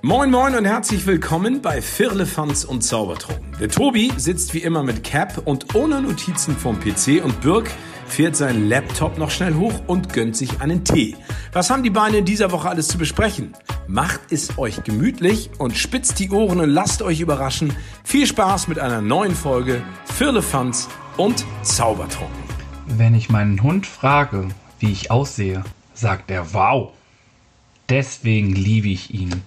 Moin Moin und herzlich willkommen bei Firlefanz und Zaubertrunken. Der Tobi sitzt wie immer mit Cap und ohne Notizen vom PC und Birk fährt seinen Laptop noch schnell hoch und gönnt sich einen Tee. Was haben die Beine in dieser Woche alles zu besprechen? Macht es euch gemütlich und spitzt die Ohren und lasst euch überraschen. Viel Spaß mit einer neuen Folge Firlefanz und Zaubertrunken. Wenn ich meinen Hund frage, wie ich aussehe, sagt er wow. Deswegen liebe ich ihn.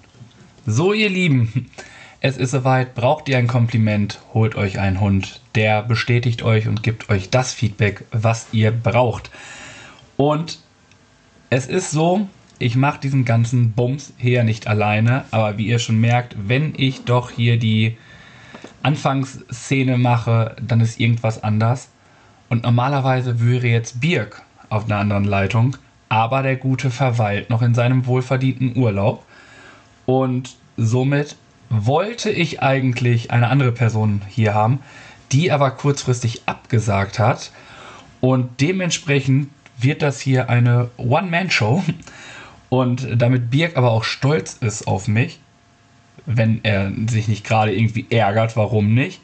So, ihr Lieben, es ist soweit. Braucht ihr ein Kompliment, holt euch einen Hund. Der bestätigt euch und gibt euch das Feedback, was ihr braucht. Und es ist so, ich mache diesen ganzen Bums hier nicht alleine, aber wie ihr schon merkt, wenn ich doch hier die Anfangsszene mache, dann ist irgendwas anders. Und normalerweise wäre jetzt Birk auf einer anderen Leitung, aber der Gute verweilt noch in seinem wohlverdienten Urlaub. Und somit wollte ich eigentlich eine andere Person hier haben, die aber kurzfristig abgesagt hat. Und dementsprechend wird das hier eine One-Man-Show. Und damit Birk aber auch stolz ist auf mich, wenn er sich nicht gerade irgendwie ärgert, warum nicht,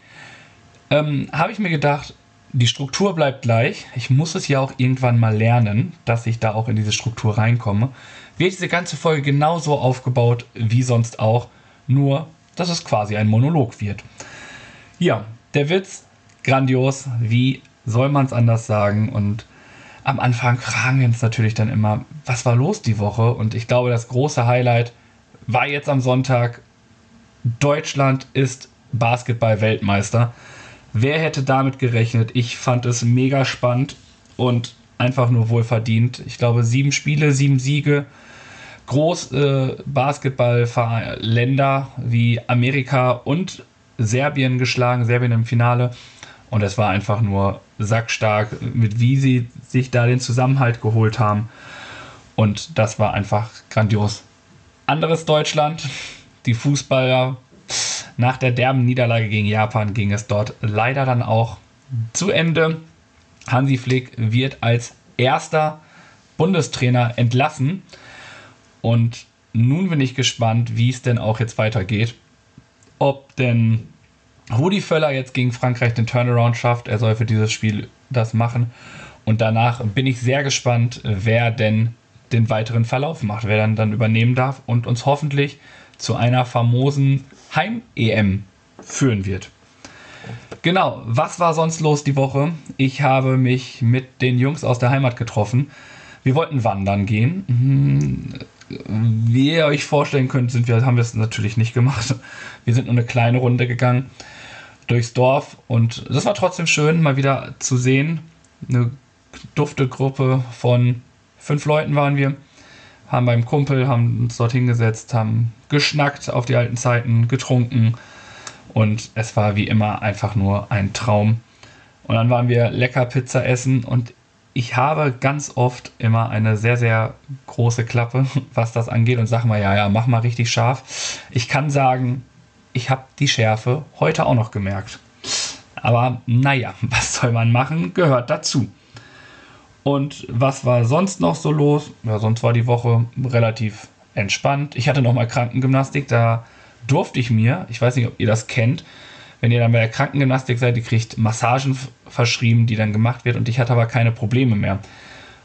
ähm, habe ich mir gedacht, die Struktur bleibt gleich. Ich muss es ja auch irgendwann mal lernen, dass ich da auch in diese Struktur reinkomme. Wird diese ganze Folge genauso aufgebaut wie sonst auch, nur dass es quasi ein Monolog wird. Ja, der Witz, grandios, wie soll man es anders sagen? Und am Anfang fragen wir uns natürlich dann immer, was war los die Woche? Und ich glaube, das große Highlight war jetzt am Sonntag, Deutschland ist Basketball-Weltmeister. Wer hätte damit gerechnet? Ich fand es mega spannend und einfach nur wohlverdient. Ich glaube, sieben Spiele, sieben Siege. Groß äh, Basketballländer wie Amerika und Serbien geschlagen, Serbien im Finale. Und es war einfach nur sackstark, mit wie sie sich da den Zusammenhalt geholt haben. Und das war einfach grandios. Anderes Deutschland, die Fußballer. Nach der derben Niederlage gegen Japan ging es dort leider dann auch zu Ende. Hansi Flick wird als erster Bundestrainer entlassen. Und nun bin ich gespannt, wie es denn auch jetzt weitergeht. Ob denn Rudi Völler jetzt gegen Frankreich den Turnaround schafft. Er soll für dieses Spiel das machen. Und danach bin ich sehr gespannt, wer denn den weiteren Verlauf macht, wer dann, dann übernehmen darf und uns hoffentlich zu einer famosen Heim-EM führen wird. Genau, was war sonst los die Woche? Ich habe mich mit den Jungs aus der Heimat getroffen. Wir wollten wandern gehen. Wie ihr euch vorstellen könnt, sind wir, haben wir es natürlich nicht gemacht. Wir sind nur eine kleine Runde gegangen durchs Dorf und das war trotzdem schön, mal wieder zu sehen. Eine dufte Gruppe von fünf Leuten waren wir, haben beim Kumpel, haben uns dort hingesetzt, haben geschnackt auf die alten Zeiten, getrunken und es war wie immer einfach nur ein Traum. Und dann waren wir lecker Pizza essen und ich habe ganz oft immer eine sehr, sehr große Klappe, was das angeht und sage mal, ja, ja, mach mal richtig scharf. Ich kann sagen, ich habe die Schärfe heute auch noch gemerkt. Aber naja, was soll man machen? Gehört dazu. Und was war sonst noch so los? Ja, sonst war die Woche relativ entspannt. Ich hatte nochmal Krankengymnastik, da durfte ich mir, ich weiß nicht, ob ihr das kennt, wenn ihr dann bei der Krankengymnastik seid, ihr kriegt Massagen verschrieben, die dann gemacht wird und ich hatte aber keine Probleme mehr.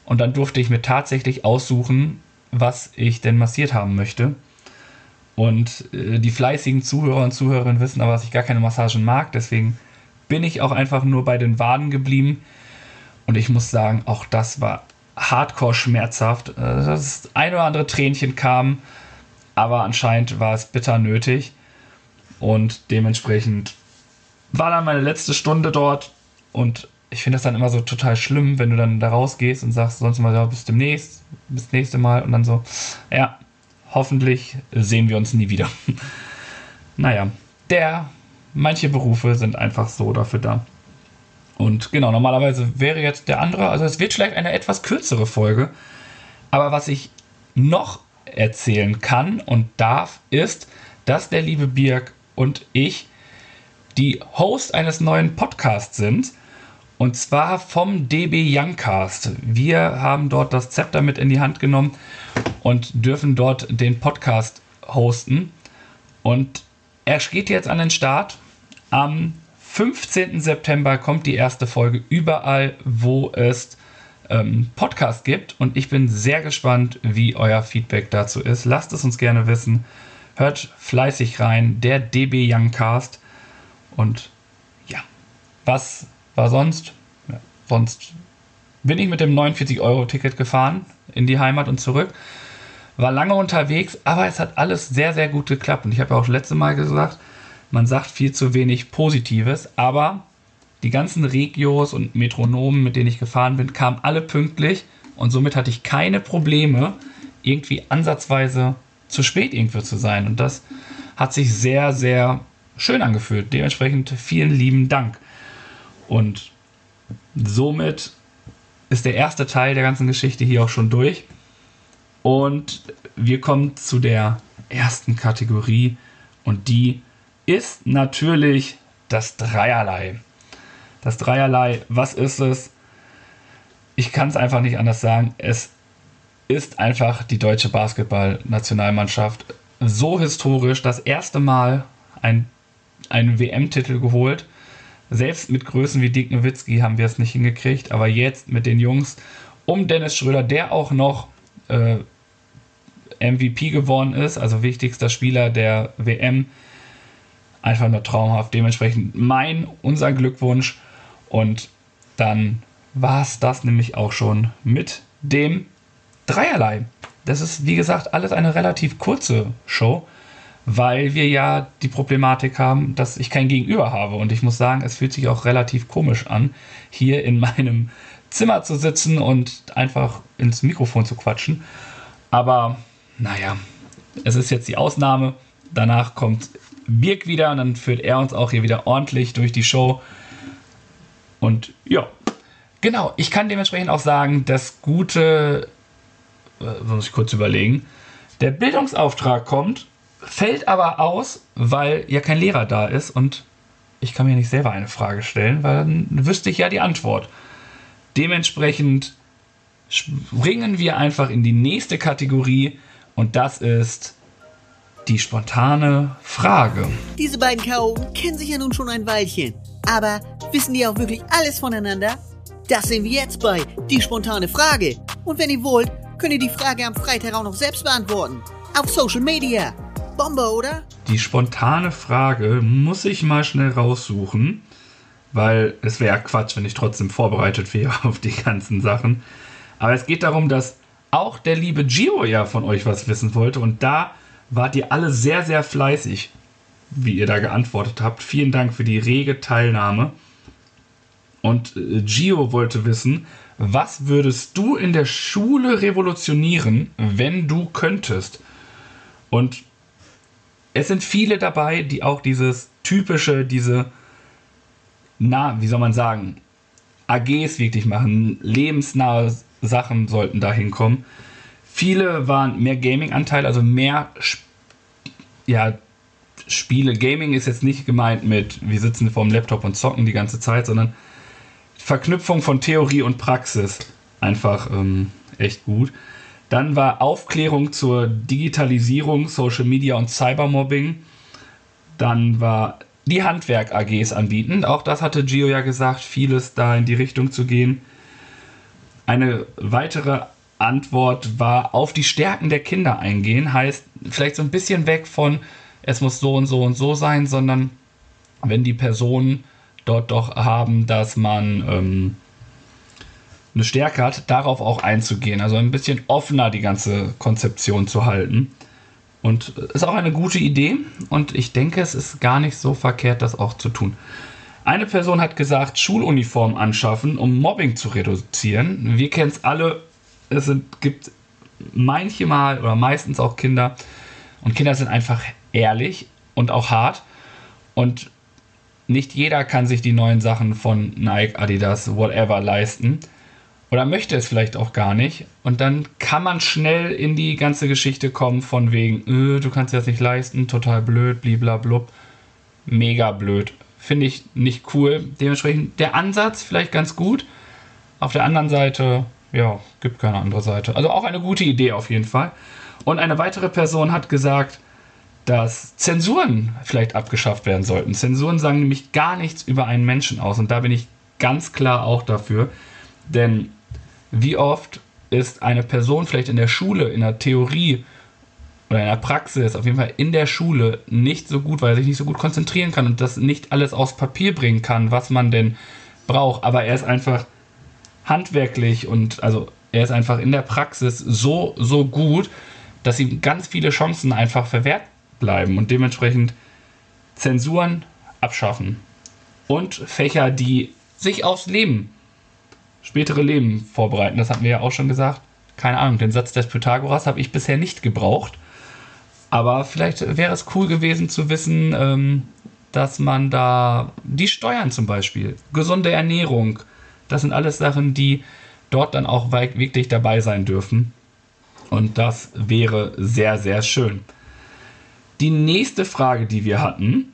Und dann durfte ich mir tatsächlich aussuchen, was ich denn massiert haben möchte. Und äh, die fleißigen Zuhörer und Zuhörerinnen wissen aber, dass ich gar keine Massagen mag. Deswegen bin ich auch einfach nur bei den Waden geblieben. Und ich muss sagen, auch das war hardcore schmerzhaft. Äh, das ein oder andere Tränchen kam, aber anscheinend war es bitter nötig. Und dementsprechend war dann meine letzte Stunde dort. Und ich finde das dann immer so total schlimm, wenn du dann da rausgehst und sagst sonst mal, ja, bis demnächst, bis nächste Mal. Und dann so, ja, hoffentlich sehen wir uns nie wieder. naja, der, manche Berufe sind einfach so dafür da. Und genau, normalerweise wäre jetzt der andere, also es wird vielleicht eine etwas kürzere Folge, aber was ich noch erzählen kann und darf, ist, dass der liebe Birk und ich die Host eines neuen Podcasts sind. Und zwar vom DB Youngcast. Wir haben dort das Zepter mit in die Hand genommen und dürfen dort den Podcast hosten. Und er geht jetzt an den Start. Am 15. September kommt die erste Folge überall, wo es ähm, Podcast gibt. Und ich bin sehr gespannt, wie euer Feedback dazu ist. Lasst es uns gerne wissen. Hört fleißig rein. Der DB Youngcast. Und ja, was war sonst? Ja, sonst bin ich mit dem 49-Euro-Ticket gefahren in die Heimat und zurück. War lange unterwegs, aber es hat alles sehr, sehr gut geklappt. Und ich habe ja auch das letzte Mal gesagt, man sagt viel zu wenig Positives, aber die ganzen Regios und Metronomen, mit denen ich gefahren bin, kamen alle pünktlich und somit hatte ich keine Probleme, irgendwie ansatzweise zu spät irgendwo zu sein. Und das hat sich sehr, sehr schön angefühlt. Dementsprechend vielen lieben Dank. Und somit ist der erste Teil der ganzen Geschichte hier auch schon durch. Und wir kommen zu der ersten Kategorie und die ist natürlich das Dreierlei. Das Dreierlei, was ist es? Ich kann es einfach nicht anders sagen. Es ist einfach die deutsche Basketballnationalmannschaft so historisch das erste Mal ein, einen WM-Titel geholt selbst mit Größen wie Dick Nowitzki haben wir es nicht hingekriegt, aber jetzt mit den Jungs um Dennis Schröder, der auch noch äh, MVP geworden ist, also wichtigster Spieler der WM, einfach nur traumhaft. Dementsprechend mein, unser Glückwunsch und dann war es das nämlich auch schon mit dem Dreierlei. Das ist, wie gesagt, alles eine relativ kurze Show weil wir ja die Problematik haben, dass ich kein Gegenüber habe. Und ich muss sagen, es fühlt sich auch relativ komisch an, hier in meinem Zimmer zu sitzen und einfach ins Mikrofon zu quatschen. Aber naja, es ist jetzt die Ausnahme. Danach kommt Birk wieder und dann führt er uns auch hier wieder ordentlich durch die Show. Und ja, genau, ich kann dementsprechend auch sagen, das gute, äh, muss ich kurz überlegen, der Bildungsauftrag kommt fällt aber aus, weil ja kein Lehrer da ist und ich kann mir nicht selber eine Frage stellen, weil dann wüsste ich ja die Antwort. Dementsprechend springen wir einfach in die nächste Kategorie und das ist die spontane Frage. Diese beiden K.O. kennen sich ja nun schon ein Weilchen. Aber wissen die auch wirklich alles voneinander? Das sehen wir jetzt bei Die spontane Frage. Und wenn ihr wollt, könnt ihr die Frage am Freitag auch noch selbst beantworten. Auf Social Media. Bombe, oder? Die spontane Frage muss ich mal schnell raussuchen, weil es wäre Quatsch, wenn ich trotzdem vorbereitet wäre auf die ganzen Sachen. Aber es geht darum, dass auch der liebe Gio ja von euch was wissen wollte und da wart ihr alle sehr, sehr fleißig, wie ihr da geantwortet habt. Vielen Dank für die rege Teilnahme. Und äh, Gio wollte wissen, was würdest du in der Schule revolutionieren, wenn du könntest? Und es sind viele dabei, die auch dieses typische, diese, na, wie soll man sagen, AGs wirklich machen, lebensnahe Sachen sollten da hinkommen. Viele waren mehr Gaming-Anteil, also mehr ja, Spiele. Gaming ist jetzt nicht gemeint mit, wir sitzen vorm Laptop und zocken die ganze Zeit, sondern Verknüpfung von Theorie und Praxis einfach ähm, echt gut. Dann war Aufklärung zur Digitalisierung, Social Media und Cybermobbing. Dann war die Handwerk AGs anbieten. Auch das hatte Gio ja gesagt, vieles da in die Richtung zu gehen. Eine weitere Antwort war auf die Stärken der Kinder eingehen. Heißt vielleicht so ein bisschen weg von, es muss so und so und so sein, sondern wenn die Personen dort doch haben, dass man ähm, eine Stärke hat, darauf auch einzugehen. Also ein bisschen offener die ganze Konzeption zu halten. Und ist auch eine gute Idee und ich denke, es ist gar nicht so verkehrt, das auch zu tun. Eine Person hat gesagt, Schuluniform anschaffen, um Mobbing zu reduzieren. Wir kennen es alle, es sind, gibt manchmal oder meistens auch Kinder und Kinder sind einfach ehrlich und auch hart und nicht jeder kann sich die neuen Sachen von Nike, Adidas, whatever leisten oder möchte es vielleicht auch gar nicht. Und dann kann man schnell in die ganze Geschichte kommen von wegen, öh, du kannst dir das nicht leisten, total blöd, bliblablub. Mega blöd. Finde ich nicht cool. Dementsprechend der Ansatz vielleicht ganz gut. Auf der anderen Seite, ja, gibt keine andere Seite. Also auch eine gute Idee auf jeden Fall. Und eine weitere Person hat gesagt, dass Zensuren vielleicht abgeschafft werden sollten. Zensuren sagen nämlich gar nichts über einen Menschen aus und da bin ich ganz klar auch dafür. Denn wie oft ist eine Person vielleicht in der Schule, in der Theorie oder in der Praxis, auf jeden Fall in der Schule nicht so gut, weil er sich nicht so gut konzentrieren kann und das nicht alles aufs Papier bringen kann, was man denn braucht. Aber er ist einfach handwerklich und also er ist einfach in der Praxis so, so gut, dass ihm ganz viele Chancen einfach verwehrt bleiben und dementsprechend Zensuren abschaffen. Und Fächer, die sich aufs Leben, spätere Leben vorbereiten. Das hatten wir ja auch schon gesagt. Keine Ahnung, den Satz des Pythagoras habe ich bisher nicht gebraucht. Aber vielleicht wäre es cool gewesen zu wissen, ähm, dass man da die Steuern zum Beispiel, gesunde Ernährung, das sind alles Sachen, die dort dann auch wirklich dabei sein dürfen. Und das wäre sehr, sehr schön. Die nächste Frage, die wir hatten,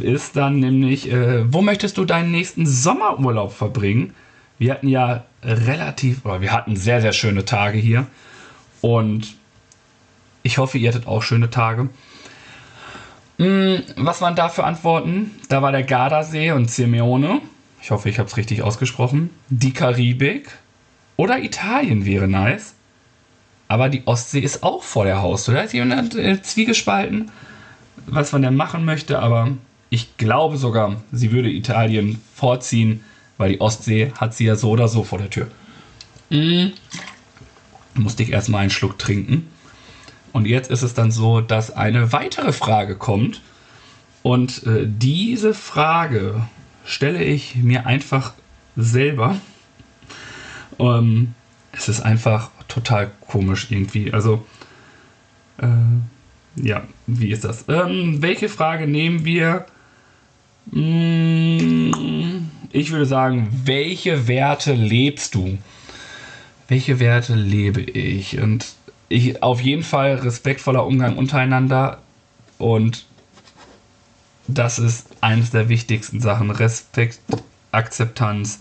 ist dann nämlich, äh, wo möchtest du deinen nächsten Sommerurlaub verbringen? Wir hatten ja relativ, oder wir hatten sehr, sehr schöne Tage hier. Und ich hoffe, ihr hattet auch schöne Tage. Hm, was waren da für Antworten? Da war der Gardasee und Simeone. Ich hoffe, ich habe es richtig ausgesprochen. Die Karibik oder Italien wäre nice. Aber die Ostsee ist auch vor der Haustür. Da ist jemand äh, zwiegespalten, was man denn machen möchte. Aber ich glaube sogar, sie würde Italien vorziehen, weil die Ostsee hat sie ja so oder so vor der Tür. Mm. Musste ich erstmal einen Schluck trinken. Und jetzt ist es dann so, dass eine weitere Frage kommt. Und äh, diese Frage stelle ich mir einfach selber. Ähm, es ist einfach total komisch irgendwie. Also, äh, ja, wie ist das? Ähm, welche Frage nehmen wir? Hm, ich würde sagen, welche Werte lebst du? Welche Werte lebe ich? Und ich auf jeden Fall respektvoller Umgang untereinander und das ist eines der wichtigsten Sachen. Respekt, Akzeptanz,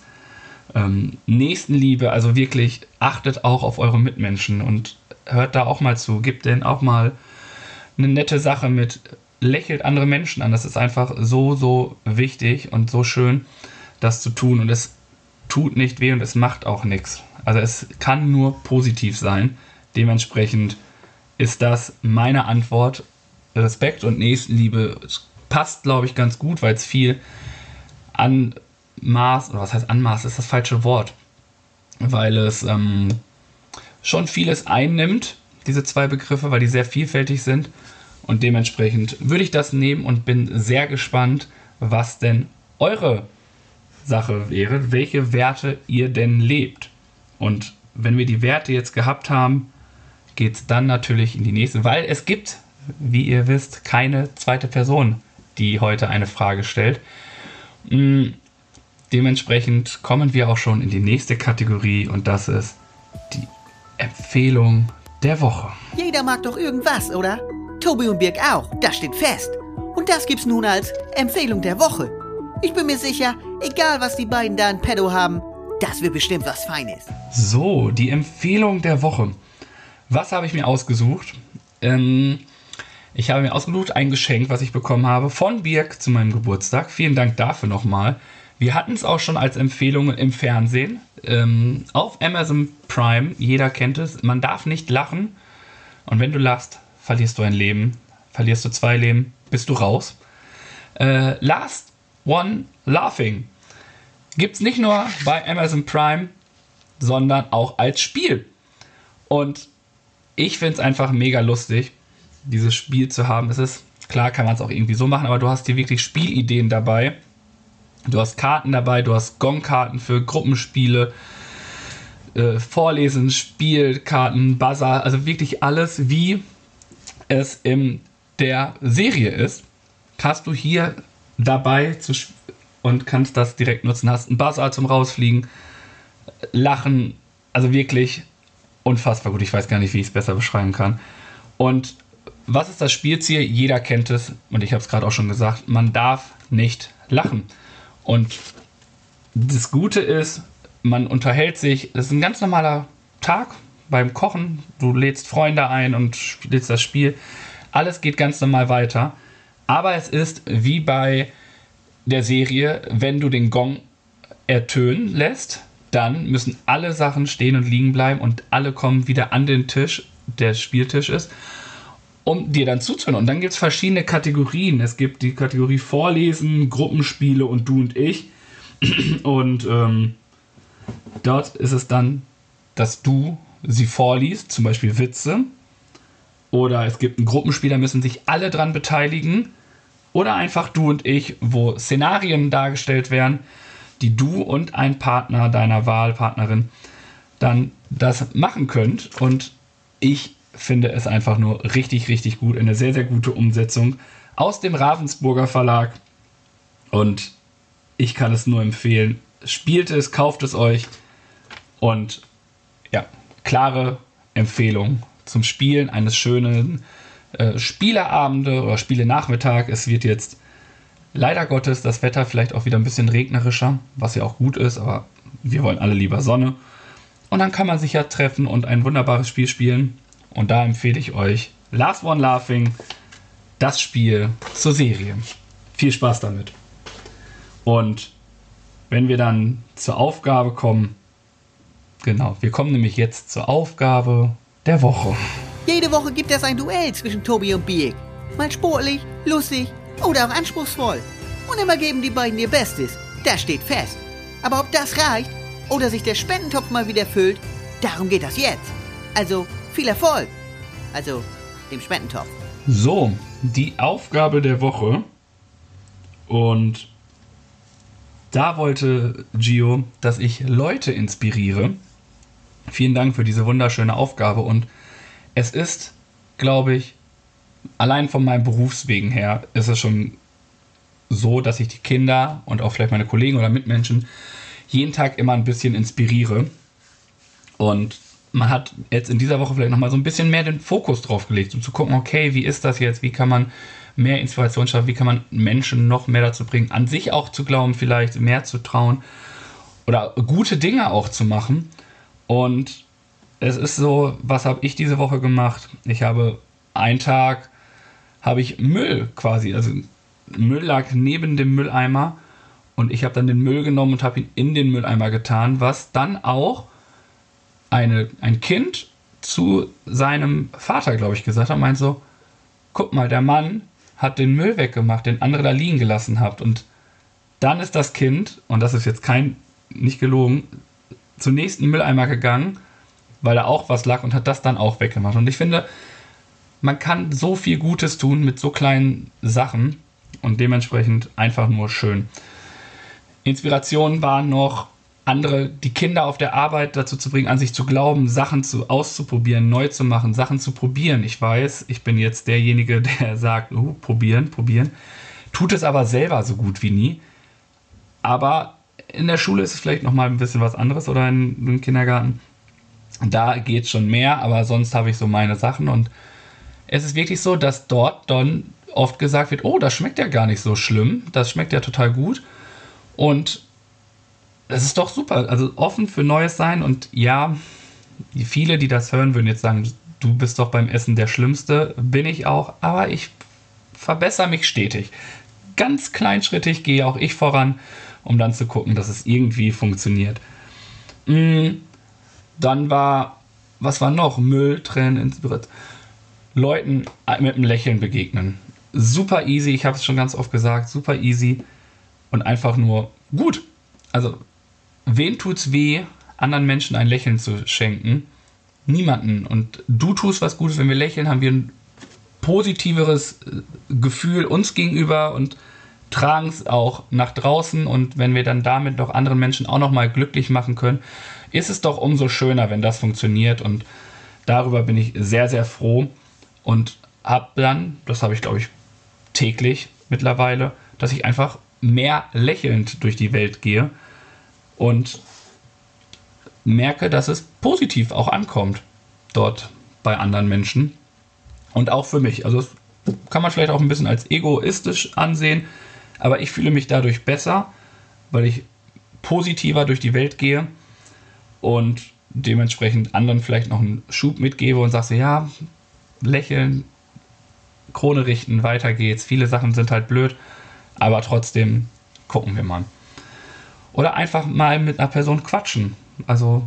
ähm, Nächstenliebe, also wirklich achtet auch auf eure Mitmenschen und hört da auch mal zu. Gebt denen auch mal eine nette Sache mit. Lächelt andere Menschen an. Das ist einfach so, so wichtig und so schön, das zu tun. Und es tut nicht weh und es macht auch nichts. Also es kann nur positiv sein. Dementsprechend ist das meine Antwort. Respekt und Nächstenliebe passt, glaube ich, ganz gut, weil es viel an Maß, oder was heißt Anmaß, ist das falsche Wort, weil es ähm, schon vieles einnimmt, diese zwei Begriffe, weil die sehr vielfältig sind. Und dementsprechend würde ich das nehmen und bin sehr gespannt, was denn eure Sache wäre, welche Werte ihr denn lebt. Und wenn wir die Werte jetzt gehabt haben, geht es dann natürlich in die nächste, weil es gibt, wie ihr wisst, keine zweite Person, die heute eine Frage stellt. Mm, Dementsprechend kommen wir auch schon in die nächste Kategorie und das ist die Empfehlung der Woche. Jeder mag doch irgendwas, oder? Tobi und Birg auch, das steht fest. Und das gibt's nun als Empfehlung der Woche. Ich bin mir sicher, egal was die beiden da in Pedo haben, das wird bestimmt was Feines. So, die Empfehlung der Woche. Was habe ich mir ausgesucht? Ähm, ich habe mir ausgesucht ein Geschenk, was ich bekommen habe von Birg zu meinem Geburtstag. Vielen Dank dafür nochmal. Wir hatten es auch schon als Empfehlung im Fernsehen. Ähm, auf Amazon Prime, jeder kennt es, man darf nicht lachen. Und wenn du lachst, verlierst du ein Leben. Verlierst du zwei Leben, bist du raus. Äh, Last One Laughing gibt es nicht nur bei Amazon Prime, sondern auch als Spiel. Und ich finde es einfach mega lustig, dieses Spiel zu haben. Es ist, klar kann man es auch irgendwie so machen, aber du hast hier wirklich Spielideen dabei Du hast Karten dabei, du hast Gong-Karten für Gruppenspiele, äh, Vorlesen, Spielkarten, Buzzer, also wirklich alles, wie es in der Serie ist, hast du hier dabei und kannst das direkt nutzen. Hast einen Buzzer zum Rausfliegen, Lachen, also wirklich unfassbar gut. Ich weiß gar nicht, wie ich es besser beschreiben kann. Und was ist das Spielziel? Jeder kennt es und ich habe es gerade auch schon gesagt. Man darf nicht lachen. Und das Gute ist, man unterhält sich, das ist ein ganz normaler Tag beim Kochen. Du lädst Freunde ein und spielst das Spiel. Alles geht ganz normal weiter. Aber es ist wie bei der Serie, wenn du den Gong ertönen lässt, dann müssen alle Sachen stehen und liegen bleiben und alle kommen wieder an den Tisch, der Spieltisch ist, um dir dann zuzuhören. Und dann gibt es verschiedene Kategorien. Es gibt die Kategorie Vorlesen, Gruppenspiele und du und ich. Und ähm, dort ist es dann, dass du sie vorliest, zum Beispiel Witze. Oder es gibt ein Gruppenspiel, da müssen sich alle dran beteiligen. Oder einfach du und ich, wo Szenarien dargestellt werden, die du und ein Partner deiner Wahlpartnerin dann das machen könnt. Und ich finde es einfach nur richtig, richtig gut. Eine sehr, sehr gute Umsetzung aus dem Ravensburger Verlag. Und ich kann es nur empfehlen. Spielt es, kauft es euch. Und ja, klare Empfehlung zum Spielen eines schönen äh, Spieleabende oder Spielenachmittag. Es wird jetzt leider Gottes das Wetter vielleicht auch wieder ein bisschen regnerischer, was ja auch gut ist, aber wir wollen alle lieber Sonne. Und dann kann man sich ja treffen und ein wunderbares Spiel spielen. Und da empfehle ich euch Last One Laughing, das Spiel zur Serie. Viel Spaß damit. Und wenn wir dann zur Aufgabe kommen, genau, wir kommen nämlich jetzt zur Aufgabe der Woche. Jede Woche gibt es ein Duell zwischen Tobi und Biek. Mal sportlich, lustig oder auch anspruchsvoll. Und immer geben die beiden ihr Bestes. Das steht fest. Aber ob das reicht oder sich der Spendentopf mal wieder füllt, darum geht das jetzt. Also viel Erfolg. Also dem Spendentopf. So, die Aufgabe der Woche. Und da wollte Gio, dass ich Leute inspiriere. Vielen Dank für diese wunderschöne Aufgabe. Und es ist, glaube ich, allein von meinem Berufswegen her, ist es schon so, dass ich die Kinder und auch vielleicht meine Kollegen oder Mitmenschen jeden Tag immer ein bisschen inspiriere. Und man hat jetzt in dieser Woche vielleicht nochmal so ein bisschen mehr den Fokus drauf gelegt, um zu gucken, okay, wie ist das jetzt? Wie kann man mehr Inspiration schaffen? Wie kann man Menschen noch mehr dazu bringen, an sich auch zu glauben, vielleicht mehr zu trauen oder gute Dinge auch zu machen? Und es ist so, was habe ich diese Woche gemacht? Ich habe einen Tag, habe ich Müll quasi, also Müll lag neben dem Mülleimer und ich habe dann den Müll genommen und habe ihn in den Mülleimer getan, was dann auch eine, ein Kind zu seinem Vater, glaube ich, gesagt hat, meint so, guck mal, der Mann hat den Müll weggemacht, den andere da liegen gelassen habt. Und dann ist das Kind, und das ist jetzt kein, nicht gelogen, zum nächsten Mülleimer gegangen, weil da auch was lag und hat das dann auch weggemacht. Und ich finde, man kann so viel Gutes tun mit so kleinen Sachen und dementsprechend einfach nur schön. Inspiration waren noch andere, die Kinder auf der Arbeit dazu zu bringen, an sich zu glauben, Sachen zu, auszuprobieren, neu zu machen, Sachen zu probieren. Ich weiß, ich bin jetzt derjenige, der sagt, uh, probieren, probieren, tut es aber selber so gut wie nie. Aber in der Schule ist es vielleicht noch mal ein bisschen was anderes oder in, im Kindergarten. Da geht schon mehr, aber sonst habe ich so meine Sachen und es ist wirklich so, dass dort dann oft gesagt wird, oh, das schmeckt ja gar nicht so schlimm, das schmeckt ja total gut und das ist doch super. Also offen für Neues sein und ja, viele, die das hören, würden jetzt sagen, du bist doch beim Essen der Schlimmste. Bin ich auch, aber ich verbessere mich stetig. Ganz kleinschrittig gehe auch ich voran, um dann zu gucken, dass es irgendwie funktioniert. Mm, dann war, was war noch? Müll, Tränen, Inspiration. Leuten mit einem Lächeln begegnen. Super easy, ich habe es schon ganz oft gesagt, super easy und einfach nur gut. Also wen tut's weh, anderen Menschen ein Lächeln zu schenken? Niemanden. Und du tust was Gutes, wenn wir lächeln, haben wir ein positiveres äh, Gefühl uns gegenüber und tragen es auch nach draußen. Und wenn wir dann damit doch anderen Menschen auch nochmal glücklich machen können, ist es doch umso schöner, wenn das funktioniert. Und darüber bin ich sehr, sehr froh und habe dann, das habe ich glaube ich täglich mittlerweile, dass ich einfach mehr lächelnd durch die Welt gehe und merke, dass es positiv auch ankommt dort bei anderen Menschen und auch für mich. Also kann man vielleicht auch ein bisschen als egoistisch ansehen, aber ich fühle mich dadurch besser, weil ich positiver durch die Welt gehe und dementsprechend anderen vielleicht noch einen Schub mitgebe und sage, ja, lächeln Krone richten, weiter geht's. Viele Sachen sind halt blöd, aber trotzdem gucken wir mal. Oder einfach mal mit einer Person quatschen. Also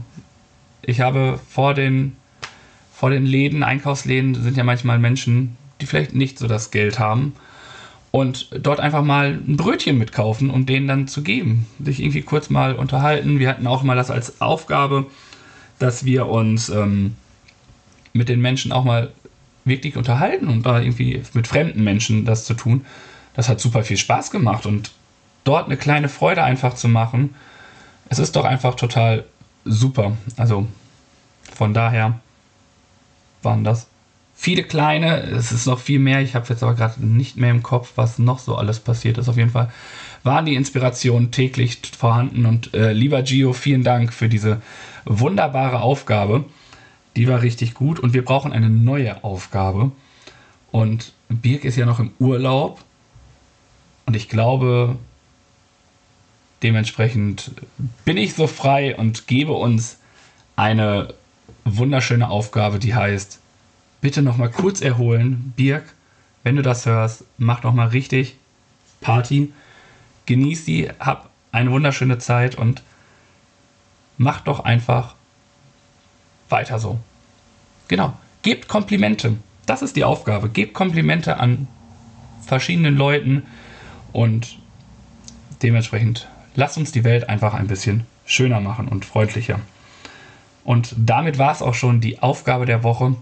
ich habe vor den, vor den Läden, Einkaufsläden sind ja manchmal Menschen, die vielleicht nicht so das Geld haben und dort einfach mal ein Brötchen mitkaufen, um denen dann zu geben. Sich irgendwie kurz mal unterhalten. Wir hatten auch mal das als Aufgabe, dass wir uns ähm, mit den Menschen auch mal wirklich unterhalten und da irgendwie mit fremden Menschen das zu tun. Das hat super viel Spaß gemacht und dort eine kleine Freude einfach zu machen, es ist doch einfach total super. Also von daher waren das viele kleine, es ist noch viel mehr. Ich habe jetzt aber gerade nicht mehr im Kopf, was noch so alles passiert ist. Auf jeden Fall waren die Inspirationen täglich vorhanden. Und äh, lieber Gio, vielen Dank für diese wunderbare Aufgabe. Die war richtig gut und wir brauchen eine neue Aufgabe. Und Birk ist ja noch im Urlaub. Und ich glaube, dementsprechend bin ich so frei und gebe uns eine wunderschöne Aufgabe, die heißt bitte noch mal kurz erholen. Birk, wenn du das hörst, mach noch mal richtig Party. Genieß die, hab eine wunderschöne Zeit und mach doch einfach weiter so. Genau. Gebt Komplimente. Das ist die Aufgabe. Gebt Komplimente an verschiedenen Leuten und dementsprechend lasst uns die Welt einfach ein bisschen schöner machen und freundlicher. Und damit war es auch schon die Aufgabe der Woche.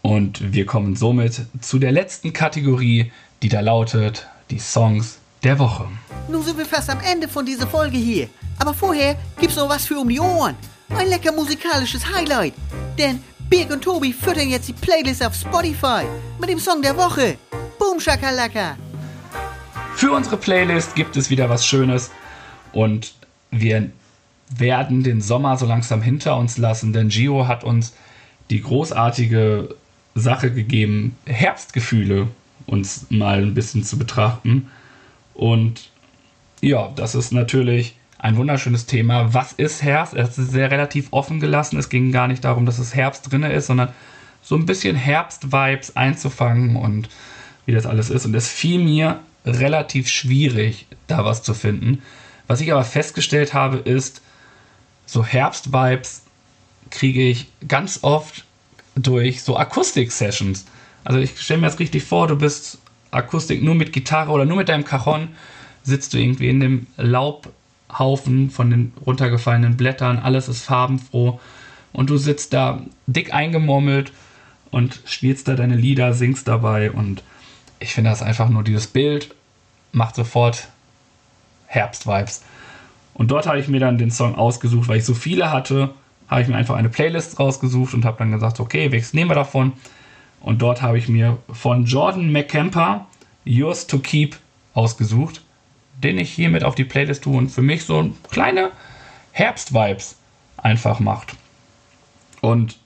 Und wir kommen somit zu der letzten Kategorie, die da lautet die Songs der Woche. Nun sind wir fast am Ende von dieser Folge hier. Aber vorher gibt's noch was für um die Ohren. Ein lecker musikalisches Highlight. Denn Birg und Tobi füttern jetzt die Playlist auf Spotify mit dem Song der Woche. Boom Shakalaka. Für unsere Playlist gibt es wieder was Schönes und wir werden den Sommer so langsam hinter uns lassen, denn Gio hat uns die großartige Sache gegeben, Herbstgefühle uns mal ein bisschen zu betrachten. Und ja, das ist natürlich ein wunderschönes Thema. Was ist Herbst? Es ist sehr relativ offen gelassen. Es ging gar nicht darum, dass es Herbst drin ist, sondern so ein bisschen Herbst-Vibes einzufangen und wie das alles ist. Und es fiel mir relativ schwierig, da was zu finden. Was ich aber festgestellt habe, ist, so Herbst-Vibes kriege ich ganz oft durch so Akustik-Sessions. Also ich stelle mir das richtig vor, du bist Akustik nur mit Gitarre oder nur mit deinem Cajon, sitzt du irgendwie in dem Laubhaufen von den runtergefallenen Blättern, alles ist farbenfroh und du sitzt da dick eingemurmelt und spielst da deine Lieder, singst dabei und ich finde das einfach nur dieses Bild macht sofort Herbst-Vibes. Und dort habe ich mir dann den Song ausgesucht, weil ich so viele hatte habe ich mir einfach eine Playlist rausgesucht und habe dann gesagt, okay, welches nehmen wir davon? Und dort habe ich mir von Jordan McCamper Yours to Keep ausgesucht, den ich hiermit auf die Playlist tue und für mich so kleine Herbst-Vibes einfach macht. Und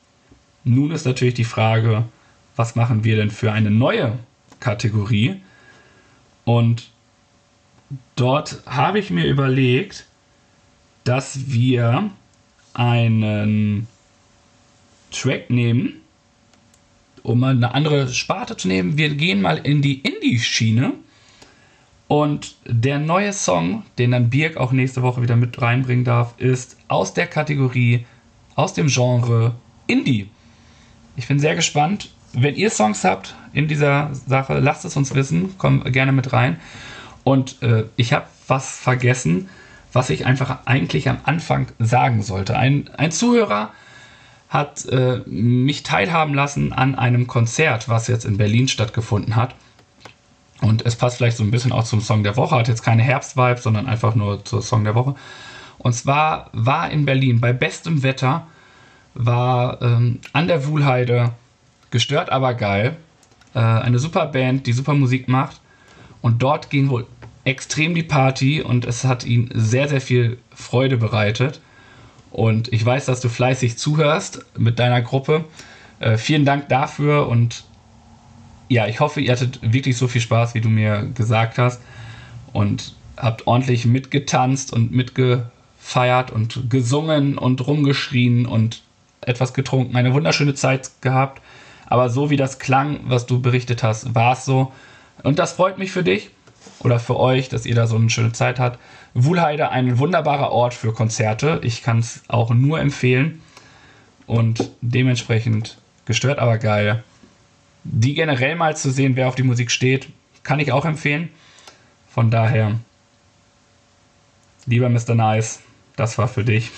nun ist natürlich die Frage, was machen wir denn für eine neue Kategorie? Und dort habe ich mir überlegt, dass wir einen Track nehmen, um mal eine andere Sparte zu nehmen. Wir gehen mal in die Indie-Schiene. Und der neue Song, den dann Birk auch nächste Woche wieder mit reinbringen darf, ist aus der Kategorie, aus dem Genre Indie. Ich bin sehr gespannt. Wenn ihr Songs habt in dieser Sache, lasst es uns wissen. Kommt gerne mit rein. Und äh, ich habe was vergessen was ich einfach eigentlich am Anfang sagen sollte. Ein, ein Zuhörer hat äh, mich teilhaben lassen an einem Konzert, was jetzt in Berlin stattgefunden hat. Und es passt vielleicht so ein bisschen auch zum Song der Woche, hat jetzt keine Herbstvibe, sondern einfach nur zur Song der Woche. Und zwar war in Berlin bei bestem Wetter, war ähm, an der Wuhlheide gestört, aber geil. Äh, eine super Band, die super Musik macht. Und dort ging wohl extrem die Party und es hat ihm sehr, sehr viel Freude bereitet. Und ich weiß, dass du fleißig zuhörst mit deiner Gruppe. Äh, vielen Dank dafür und ja, ich hoffe, ihr hattet wirklich so viel Spaß, wie du mir gesagt hast und habt ordentlich mitgetanzt und mitgefeiert und gesungen und rumgeschrien und etwas getrunken. Eine wunderschöne Zeit gehabt. Aber so wie das klang, was du berichtet hast, war es so. Und das freut mich für dich oder für euch, dass ihr da so eine schöne Zeit habt. Wuhlheide, ein wunderbarer Ort für Konzerte. Ich kann es auch nur empfehlen. Und dementsprechend gestört, aber geil. Die generell mal zu sehen, wer auf die Musik steht, kann ich auch empfehlen. Von daher, lieber Mr. Nice, das war für dich.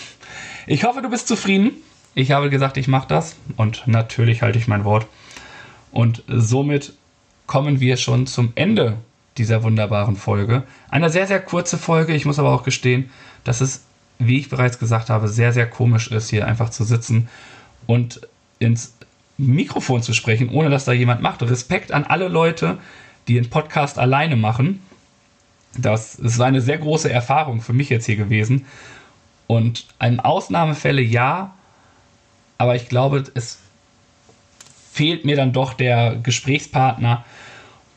Ich hoffe, du bist zufrieden. Ich habe gesagt, ich mache das und natürlich halte ich mein Wort. Und somit kommen wir schon zum Ende dieser wunderbaren Folge. Eine sehr, sehr kurze Folge. Ich muss aber auch gestehen, dass es, wie ich bereits gesagt habe, sehr, sehr komisch ist, hier einfach zu sitzen und ins Mikrofon zu sprechen, ohne dass da jemand macht. Respekt an alle Leute, die einen Podcast alleine machen. Das ist eine sehr große Erfahrung für mich jetzt hier gewesen. Und in Ausnahmefälle ja, aber ich glaube, es fehlt mir dann doch der Gesprächspartner,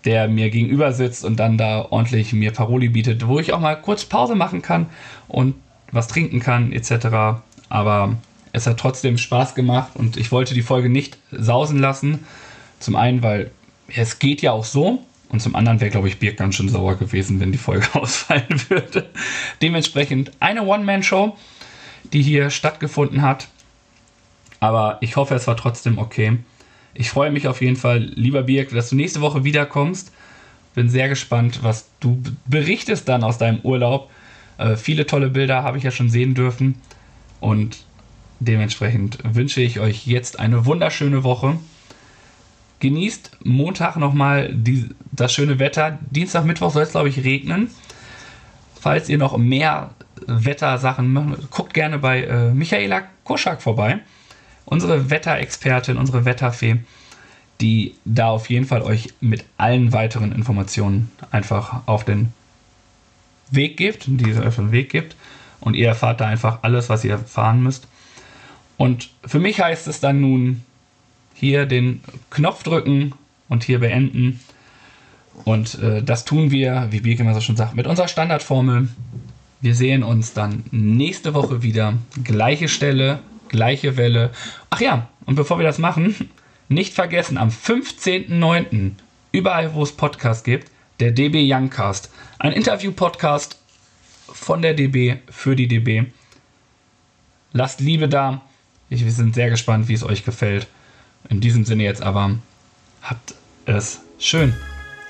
der mir gegenüber sitzt und dann da ordentlich mir Paroli bietet, wo ich auch mal kurz Pause machen kann und was trinken kann, etc. Aber es hat trotzdem Spaß gemacht und ich wollte die Folge nicht sausen lassen. Zum einen, weil es geht ja auch so. Und zum anderen wäre, glaube ich, Birk ganz schön sauer gewesen, wenn die Folge ausfallen würde. Dementsprechend eine One-Man-Show, die hier stattgefunden hat. Aber ich hoffe, es war trotzdem okay. Ich freue mich auf jeden Fall, lieber Birk, dass du nächste Woche wiederkommst. Bin sehr gespannt, was du berichtest dann aus deinem Urlaub. Äh, viele tolle Bilder habe ich ja schon sehen dürfen. Und dementsprechend wünsche ich euch jetzt eine wunderschöne Woche. Genießt Montag nochmal die, das schöne Wetter. Dienstag, Mittwoch soll es, glaube ich, regnen. Falls ihr noch mehr Wettersachen macht, guckt gerne bei äh, Michaela Koschak vorbei unsere Wetterexpertin, unsere Wetterfee, die da auf jeden Fall euch mit allen weiteren Informationen einfach auf den Weg gibt, die euch den Weg gibt. Und ihr erfahrt da einfach alles, was ihr erfahren müsst. Und für mich heißt es dann nun hier den Knopf drücken und hier beenden. Und äh, das tun wir, wie Birke immer so schon sagt, mit unserer Standardformel. Wir sehen uns dann nächste Woche wieder. Gleiche Stelle, gleiche Welle. Ach ja, und bevor wir das machen, nicht vergessen, am 15.09. überall, wo es Podcasts gibt, der DB Youngcast. Ein Interview-Podcast von der DB für die DB. Lasst Liebe da. wir sind sehr gespannt, wie es euch gefällt. In diesem Sinne jetzt aber, habt es schön.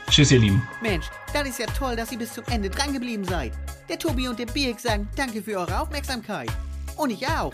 Tschüss, ihr Lieben. Mensch, das ist ja toll, dass ihr bis zum Ende dran geblieben seid. Der Tobi und der Birk sagen danke für eure Aufmerksamkeit. Und ich auch.